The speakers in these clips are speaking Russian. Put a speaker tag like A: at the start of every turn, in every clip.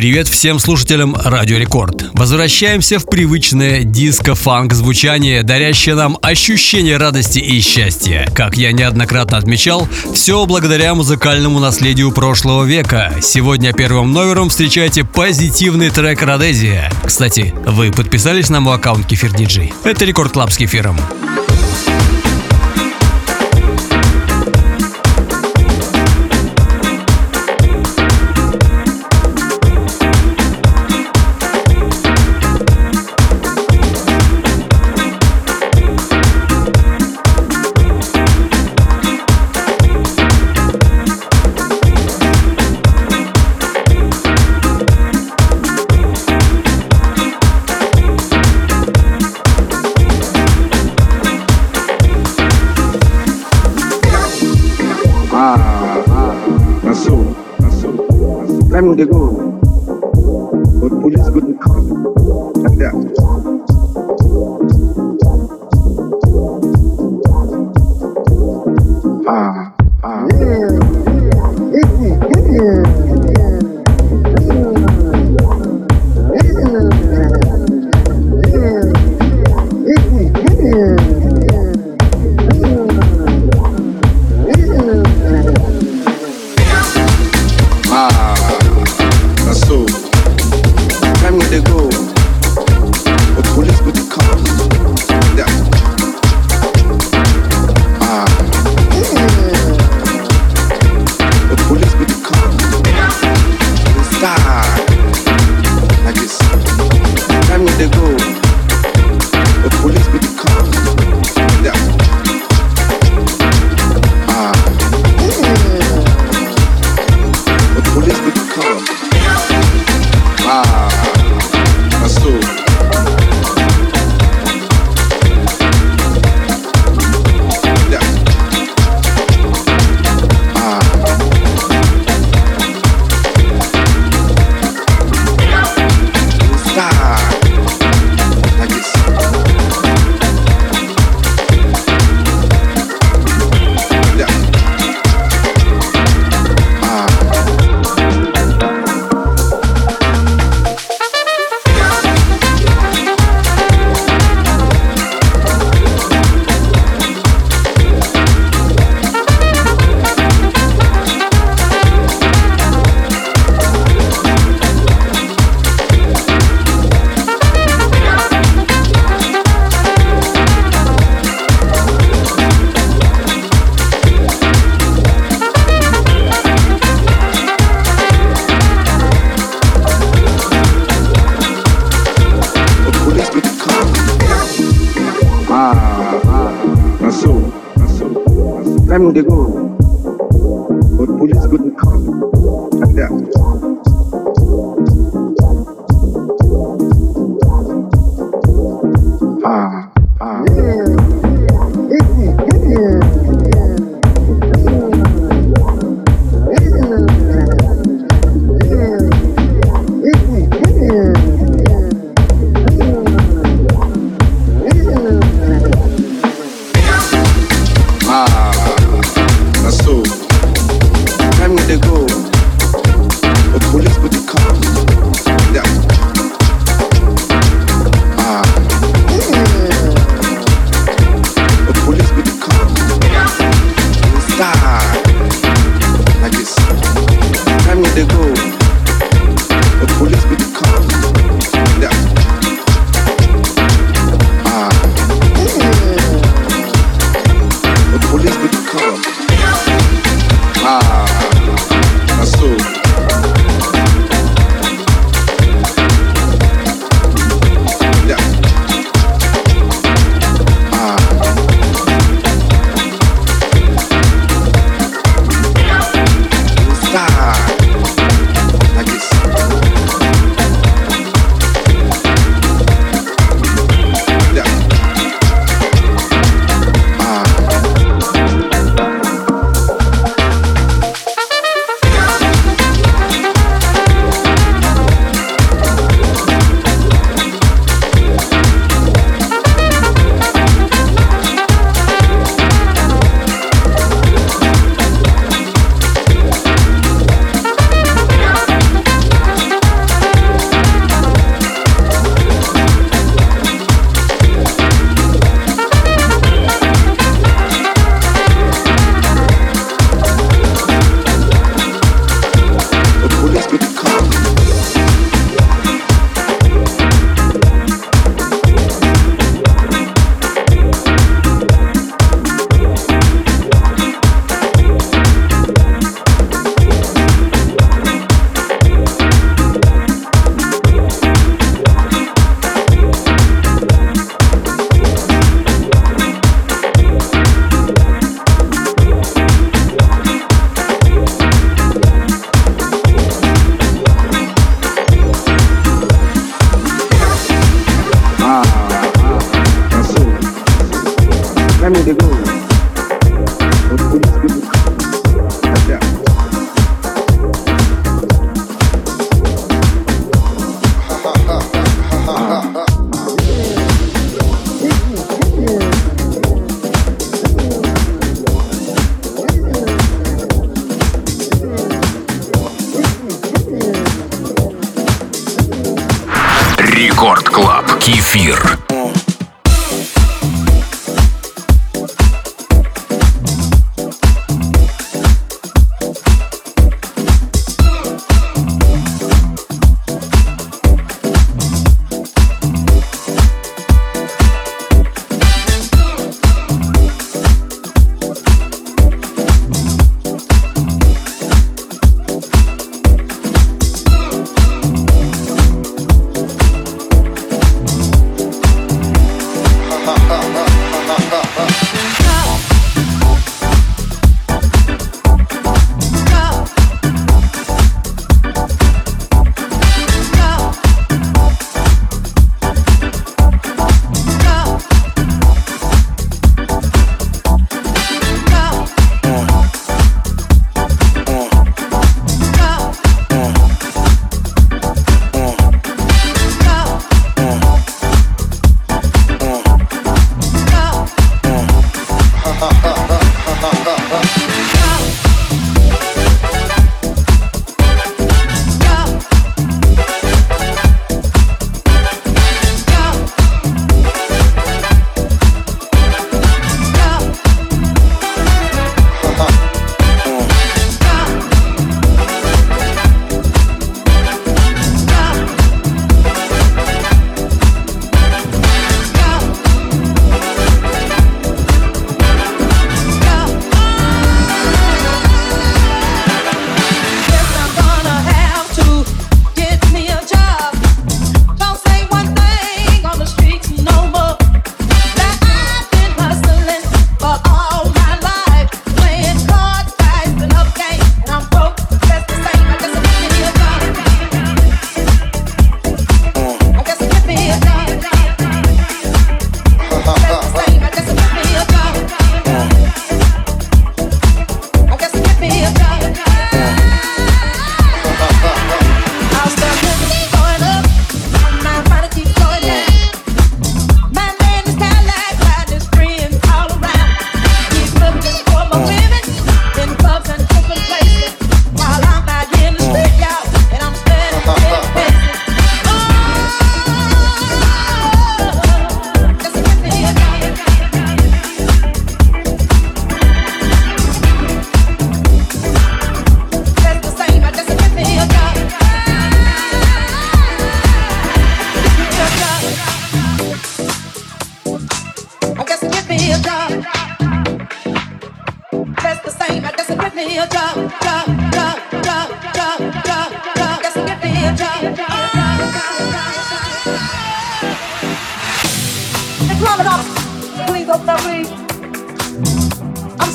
A: Привет всем слушателям Радио Рекорд. Возвращаемся в привычное диско-фанк звучание, дарящее нам ощущение радости и счастья. Как я неоднократно отмечал, все благодаря музыкальному наследию прошлого века. Сегодня первым номером встречайте позитивный трек Родезия. Кстати, вы подписались на мой аккаунт Кефир Диджей? Это Record Club с кефиром.
B: time would you go?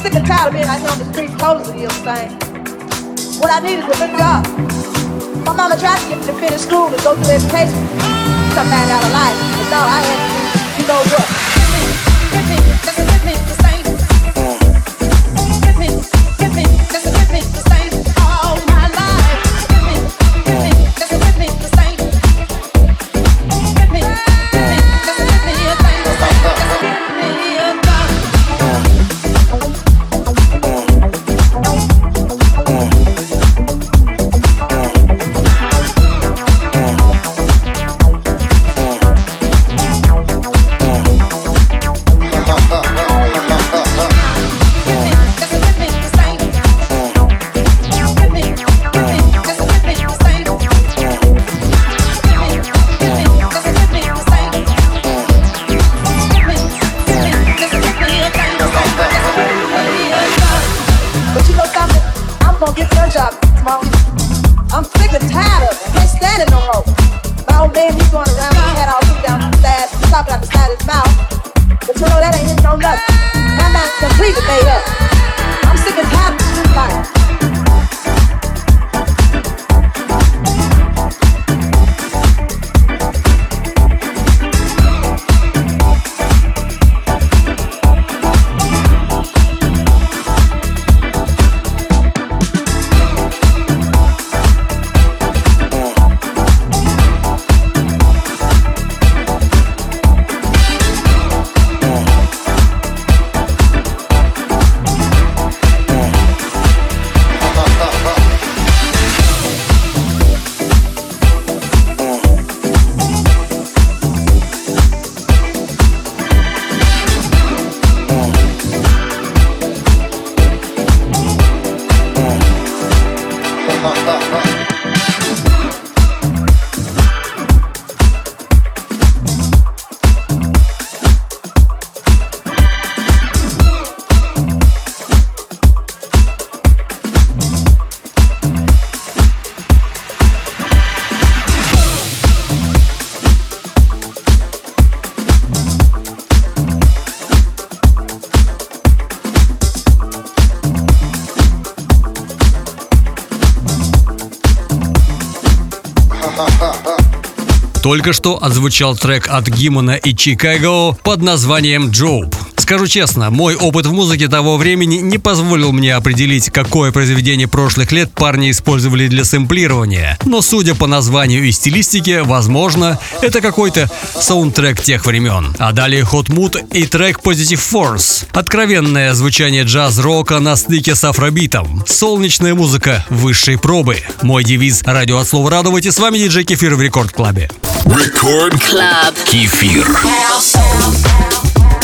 C: sick and tired of being out here on the streets posing, you know what I'm saying? What I needed was a job. My mama tried to get me to finish school and go through education. Some man out of life. But no, I had to do, you know what? Hit me, hit me, hit me, hit me.
A: Только что отзвучал трек от Гимона и Чикаго под названием «Джоуп». Скажу честно, мой опыт в музыке того времени не позволил мне определить, какое произведение прошлых лет парни использовали для сэмплирования. Но судя по названию и стилистике, возможно, это какой-то саундтрек тех времен. А далее Hot Mood и трек Positive Force. Откровенное звучание джаз-рока на стыке с афробитом. Солнечная музыка высшей пробы. Мой девиз «Радио от слова радовать» и с вами диджей Кефир в Рекорд Клабе.
D: Рекорд
E: Клаб.
F: Кефир.
E: Club.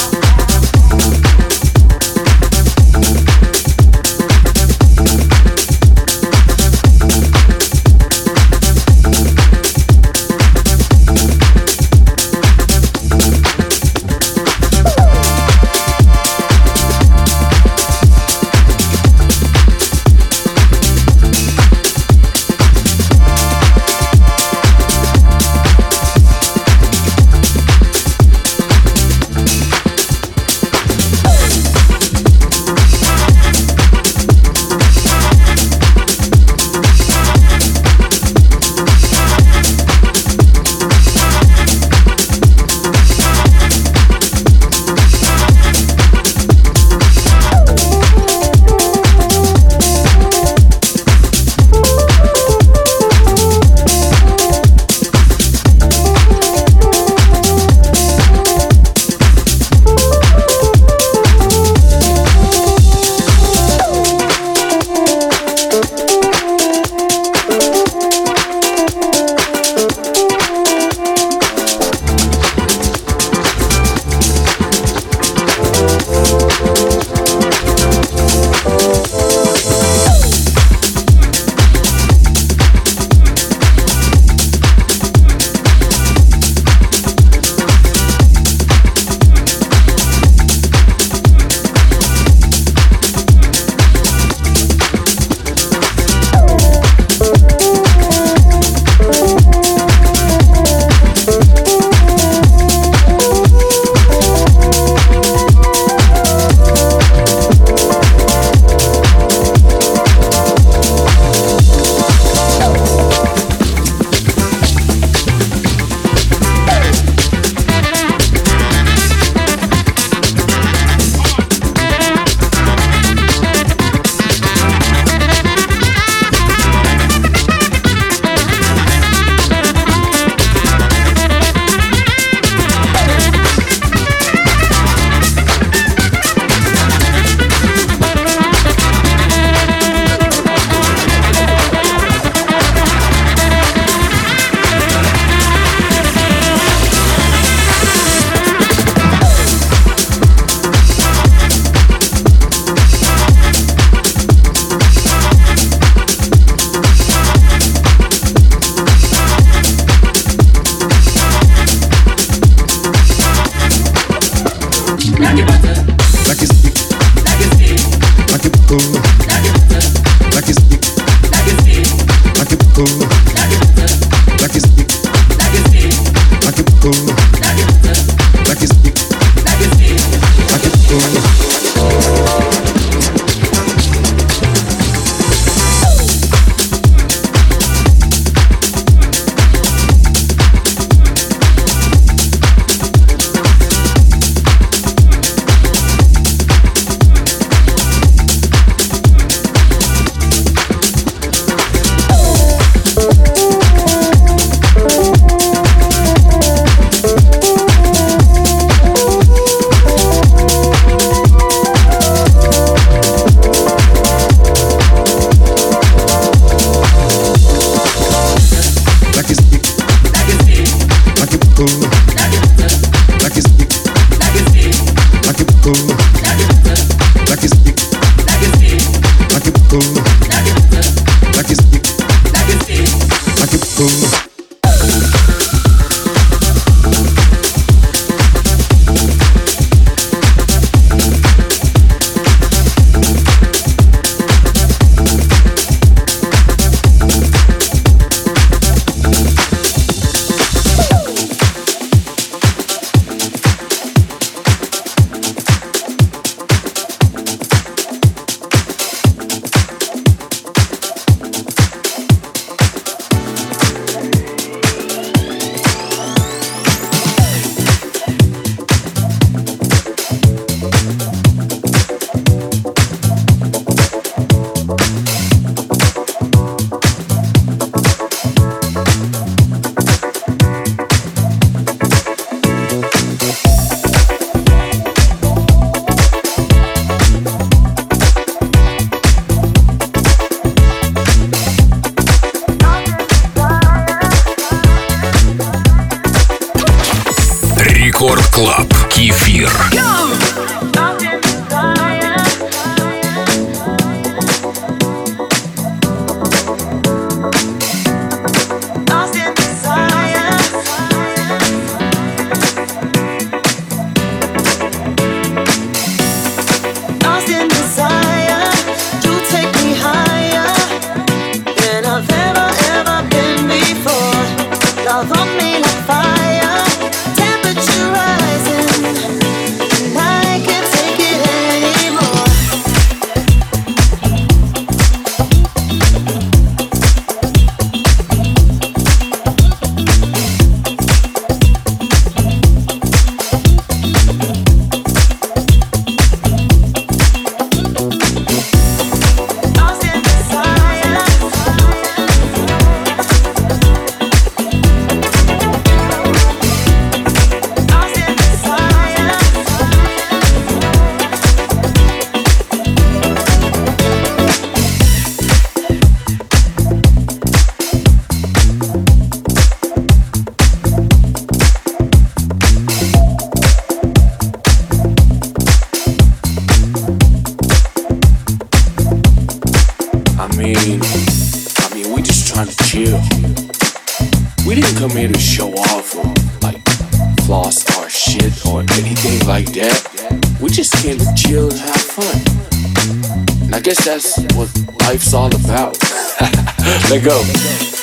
G: chill and have fun. And I guess that's what life's all about. Let go.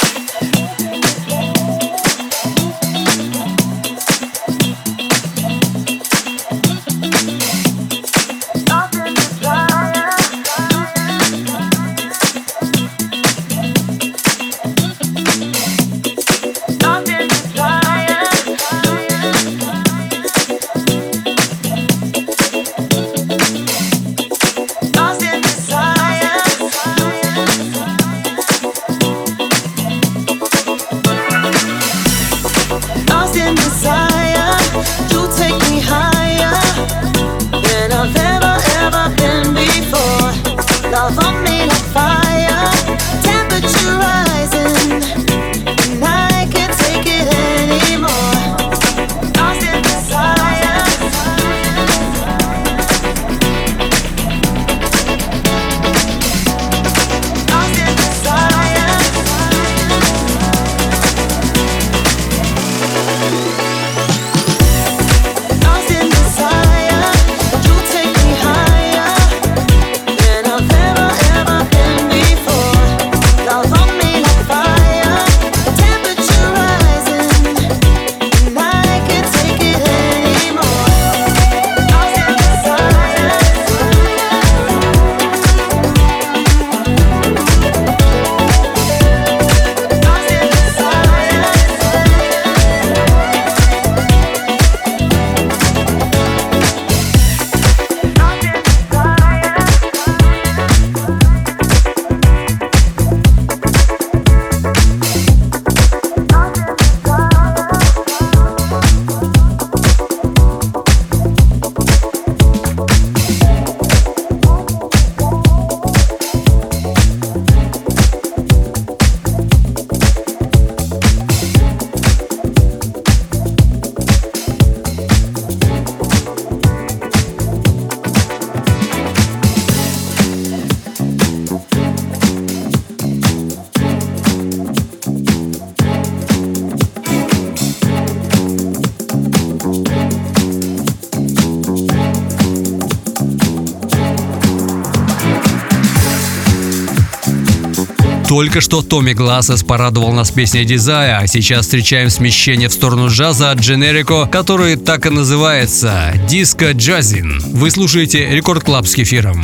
A: Только что Томми Глассес порадовал нас песней Дизая, а сейчас встречаем смещение в сторону джаза от Дженерико, который так и называется – Диско Джазин. Вы слушаете Рекорд Клаб с кефиром.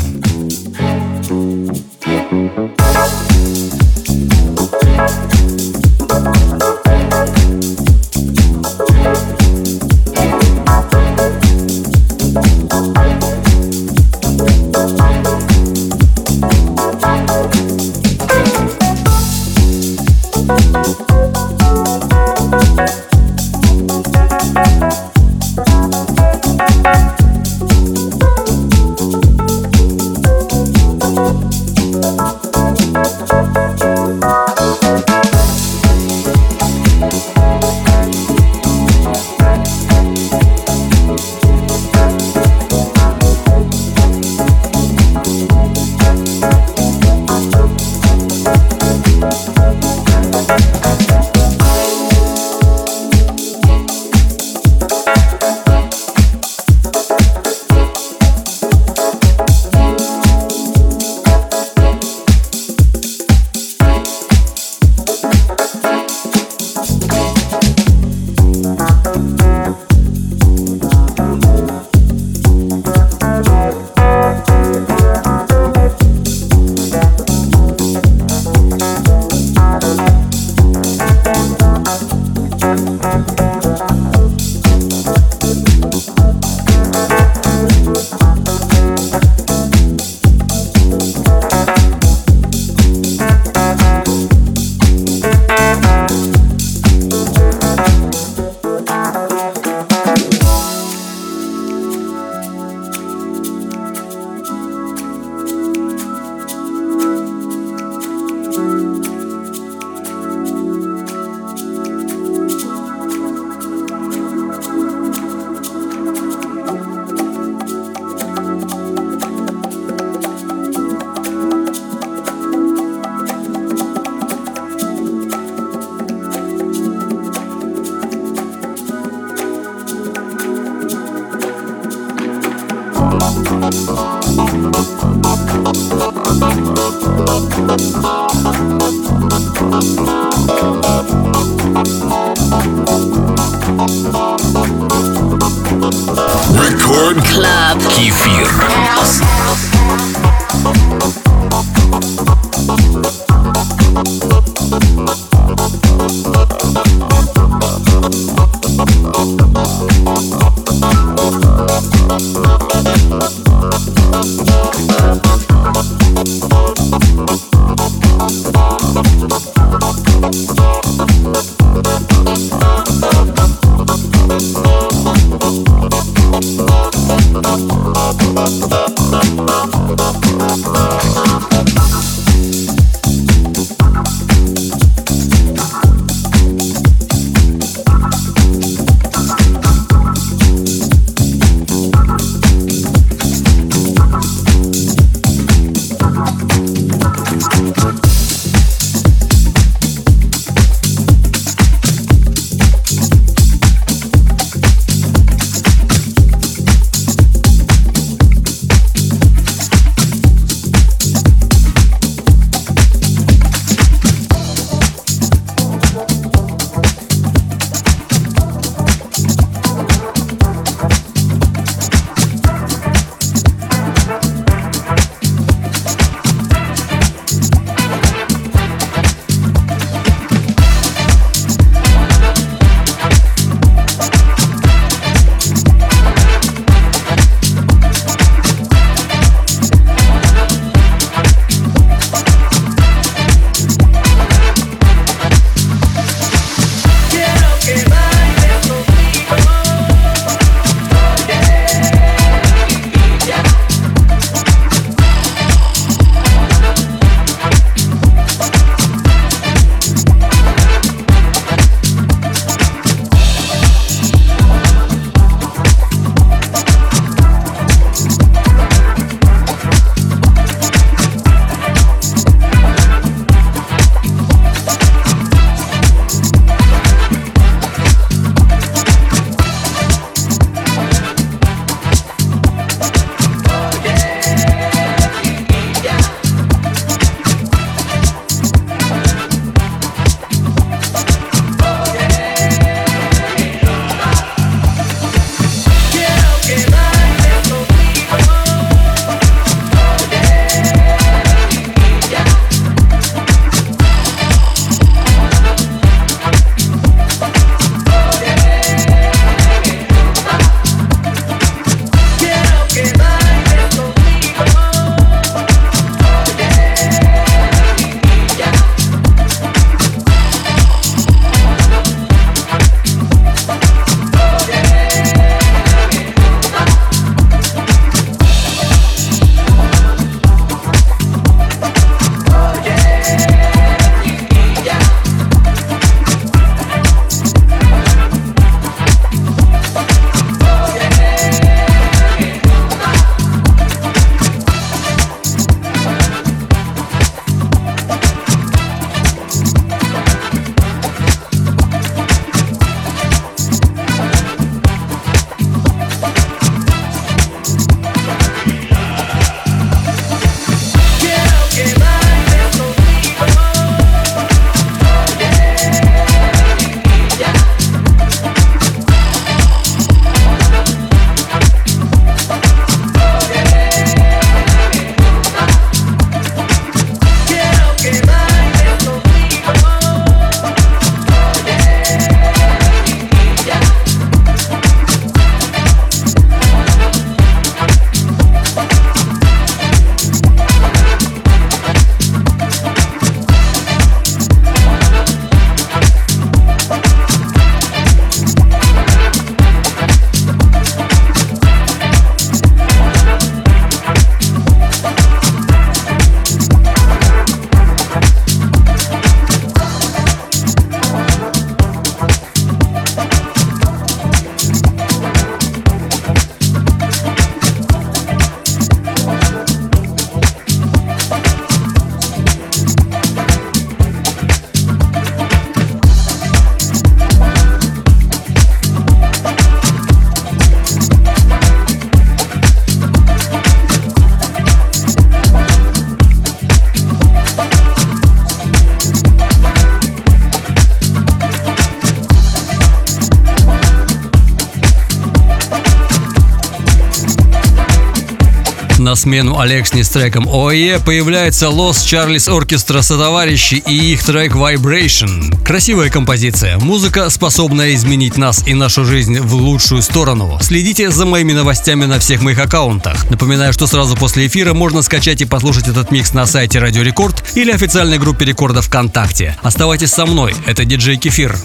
A: На смену Алексни с треком ОЕ появляется Los Charles Orchestra сотоварищи и их трек Vibration. Красивая композиция. Музыка, способная изменить нас и нашу жизнь в лучшую сторону. Следите за моими новостями на всех моих аккаунтах. Напоминаю, что сразу после эфира можно скачать и послушать этот микс на сайте Радио Рекорд или официальной группе Рекорда ВКонтакте. Оставайтесь со мной. Это диджей Кефир.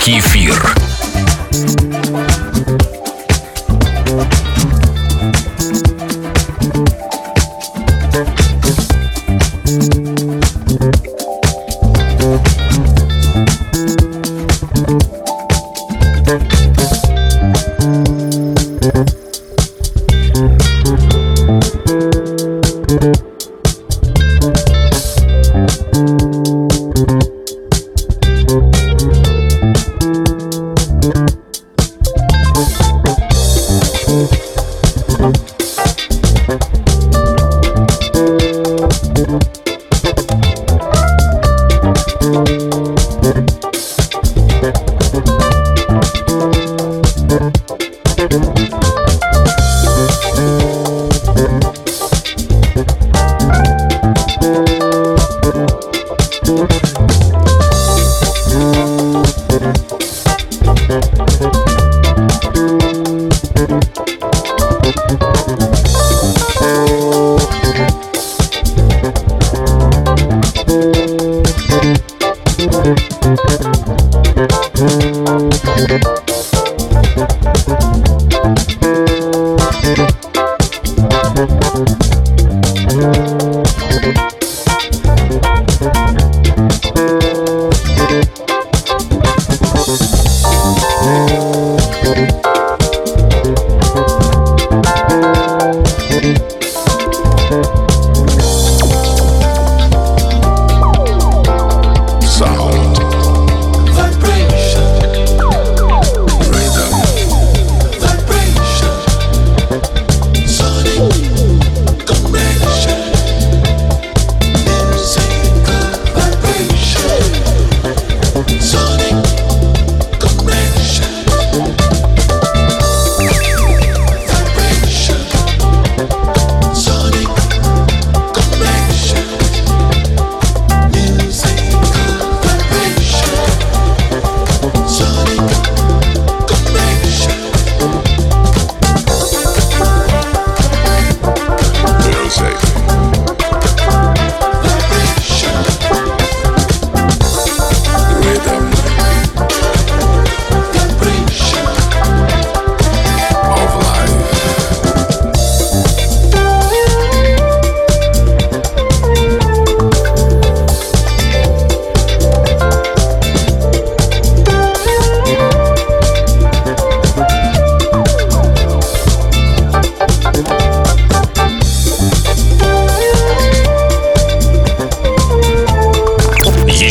F: Кефир. Música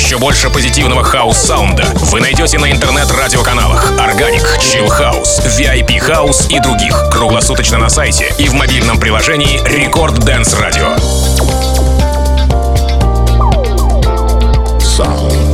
H: еще больше позитивного хаус-sound а вы найдете на интернет-радиоканалах Organic, Chill House, VIP House и других круглосуточно на сайте и в мобильном приложении Record Dance Radio.
D: Sound.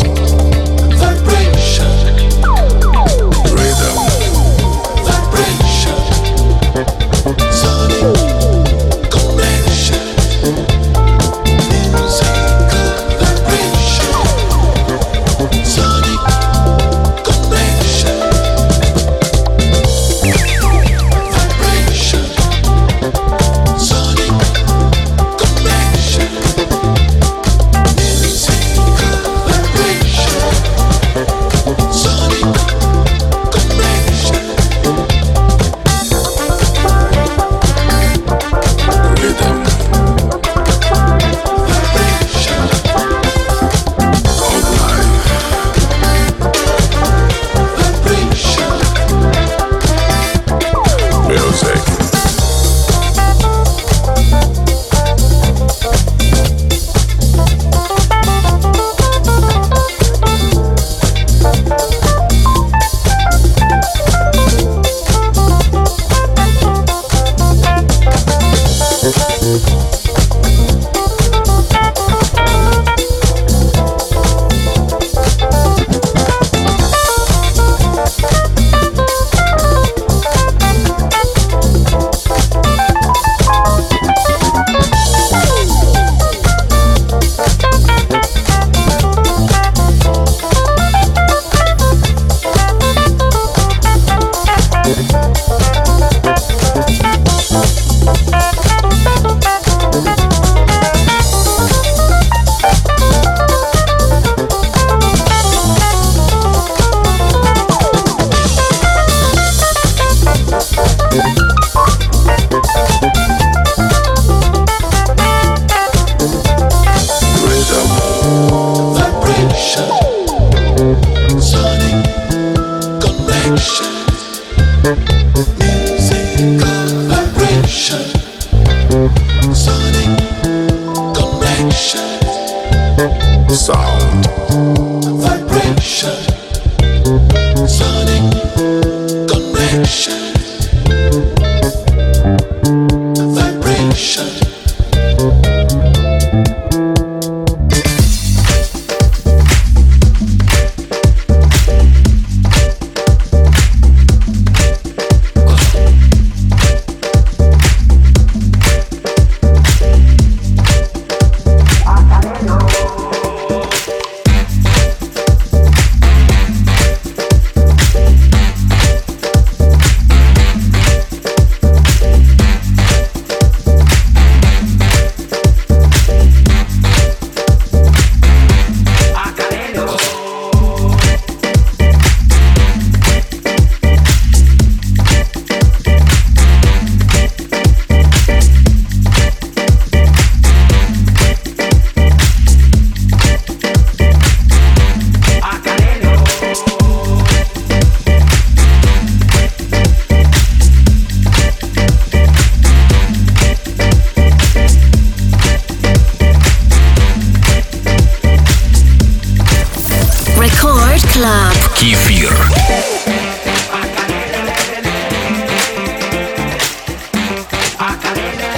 F: Macarena.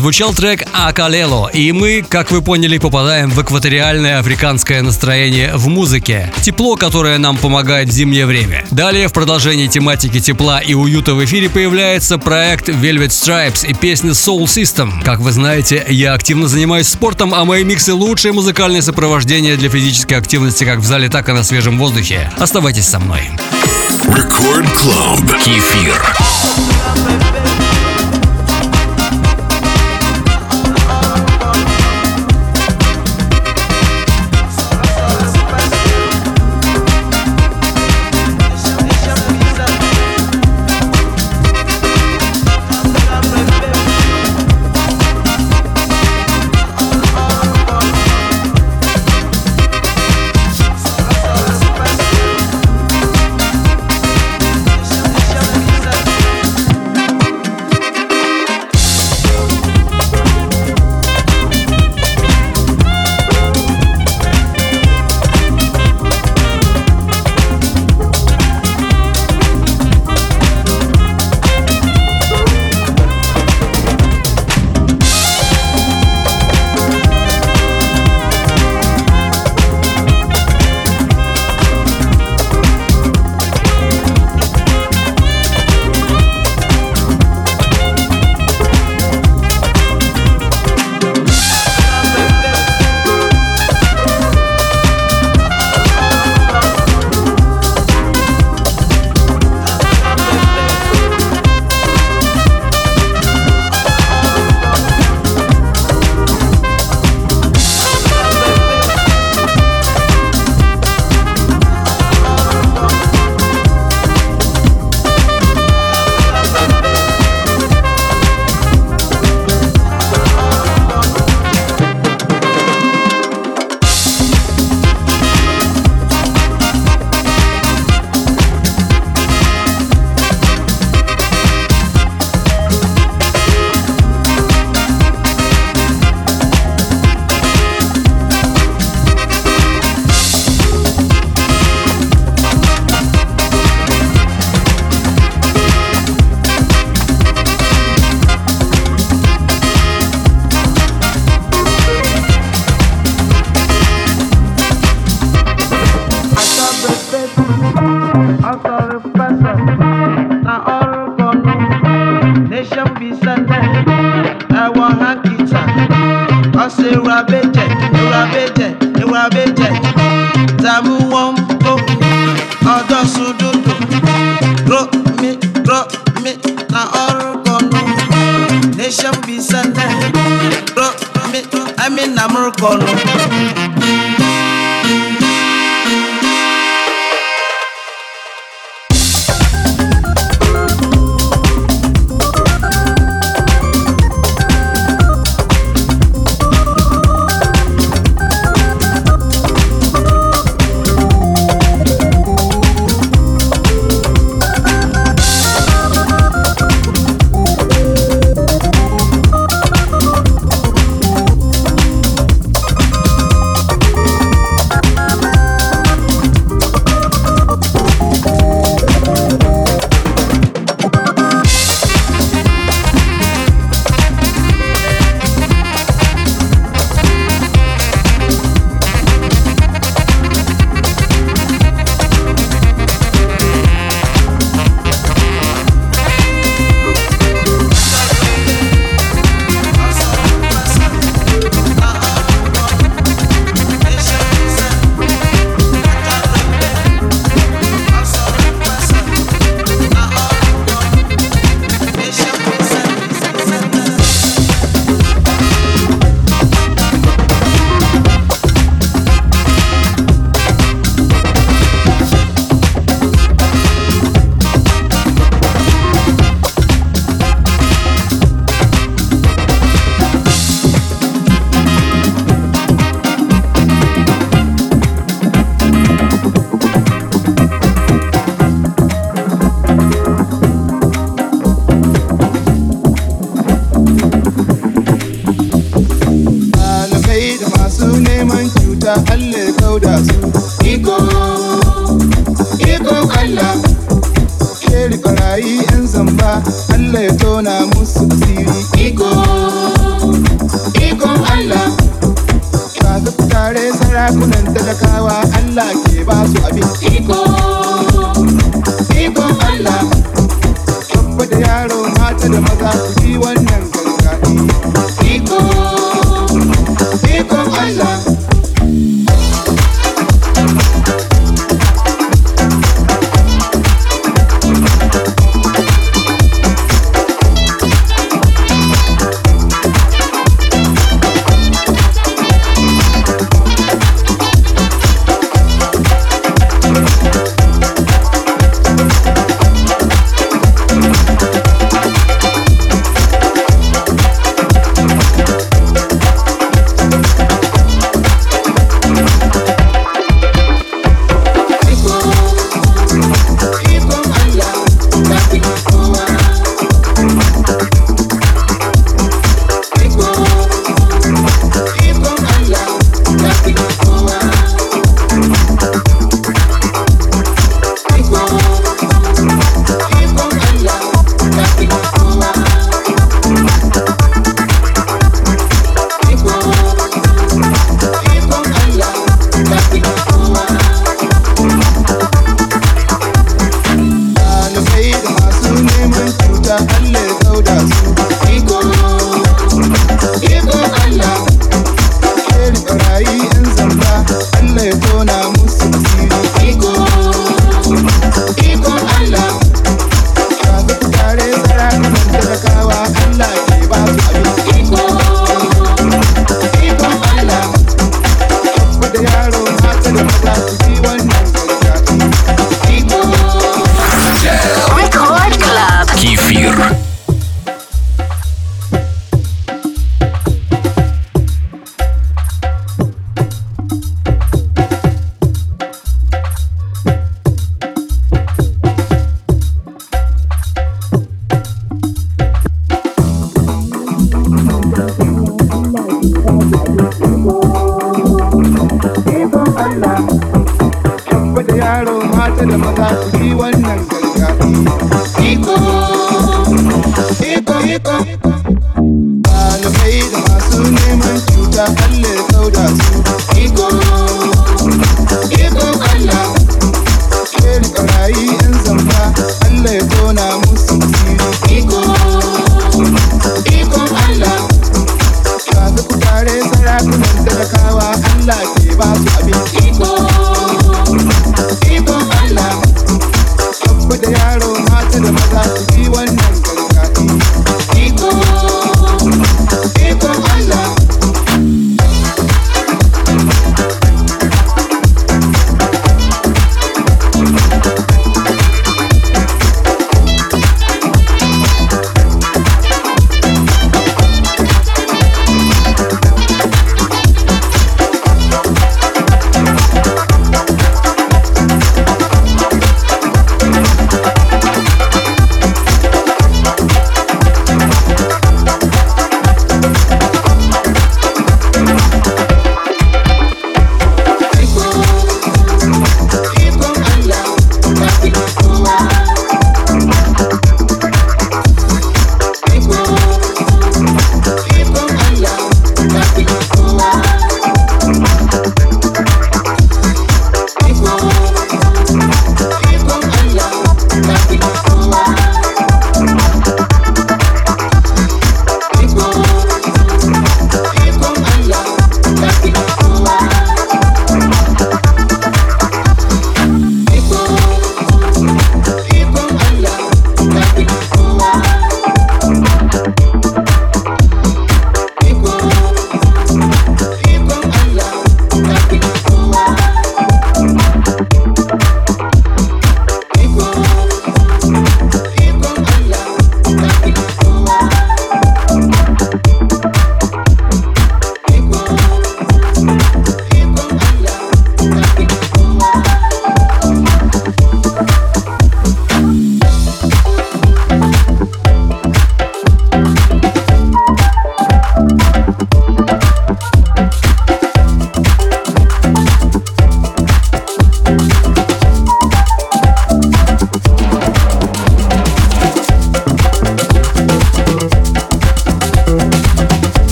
A: Отзвучал трек Акалело, и мы, как вы поняли, попадаем в экваториальное африканское настроение в музыке. Тепло, которое нам помогает в зимнее время. Далее, в продолжении тематики тепла и уюта в эфире появляется проект Velvet Stripes и песня Soul System. Как вы знаете, я активно занимаюсь спортом, а мои миксы лучшее музыкальное сопровождение для физической активности как в зале, так и на свежем воздухе. Оставайтесь со мной.
D: Record Club.
F: Кефир.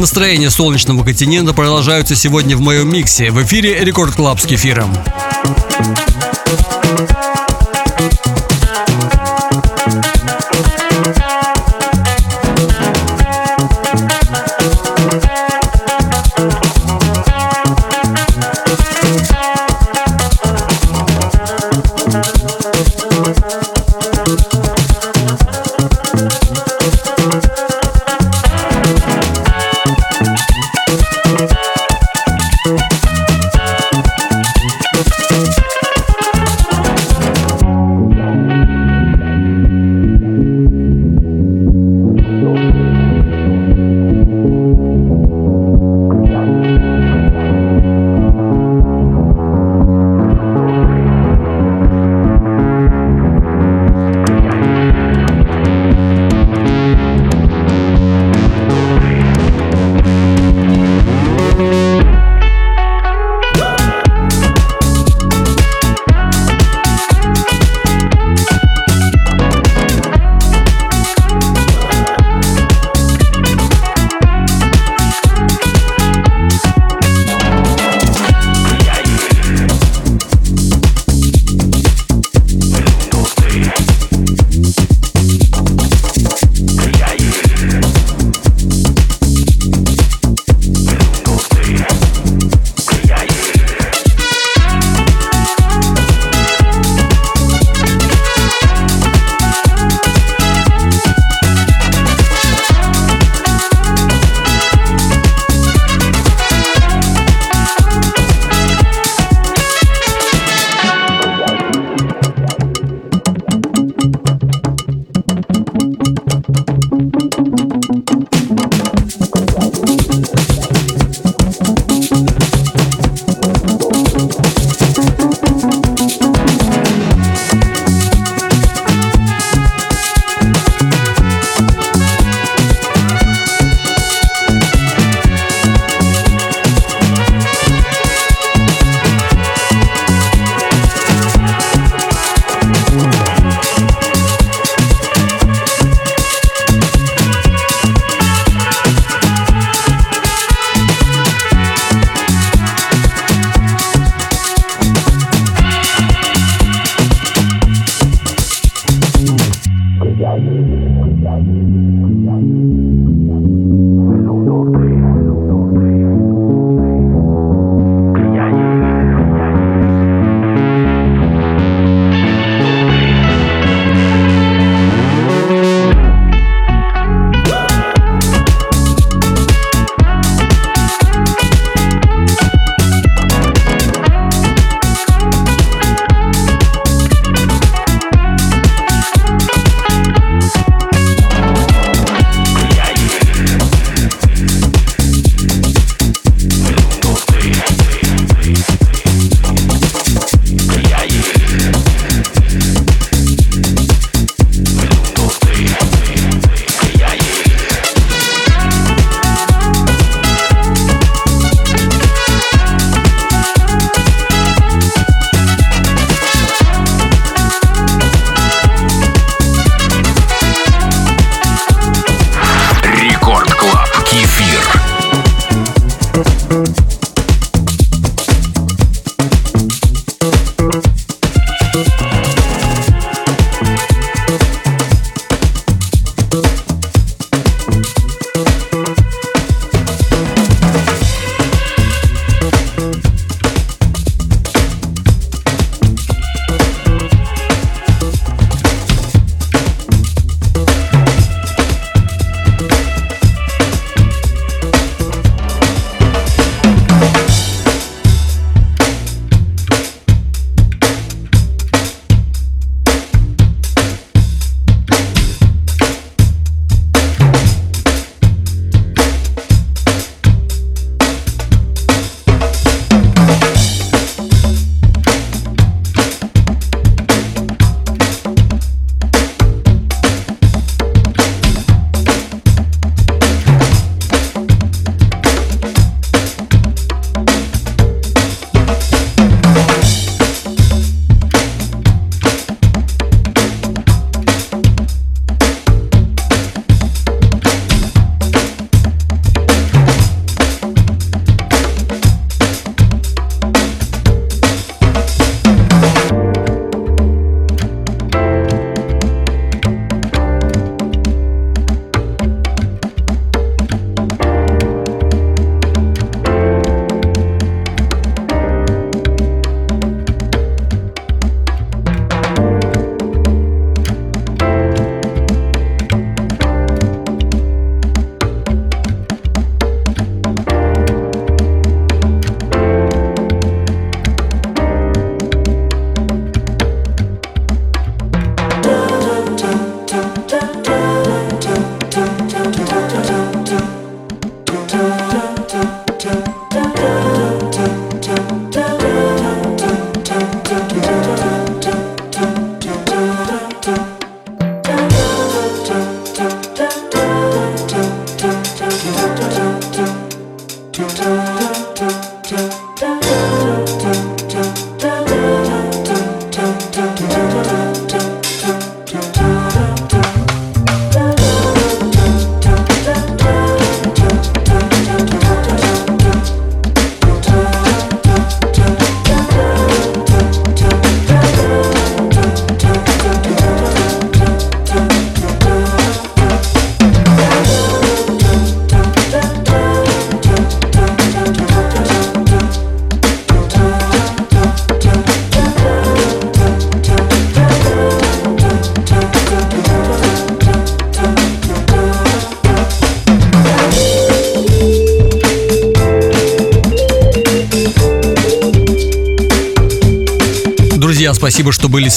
A: Настроения солнечного континента продолжаются сегодня в моем миксе в эфире Record Club с кефиром.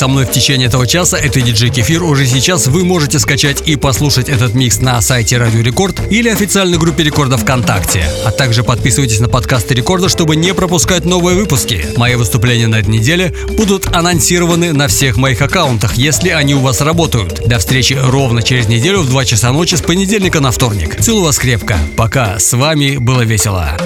A: Со мной в течение этого часа. Это диджей Кефир. Уже сейчас вы можете скачать и послушать этот микс на сайте Радио Рекорд или официальной группе Рекорда ВКонтакте. А также подписывайтесь на подкасты Рекорда, чтобы не пропускать новые выпуски. Мои выступления на этой неделе будут анонсированы на всех моих аккаунтах, если они у вас работают. До встречи ровно через неделю в 2 часа ночи с понедельника на вторник. Целую вас крепко. Пока. С вами было весело.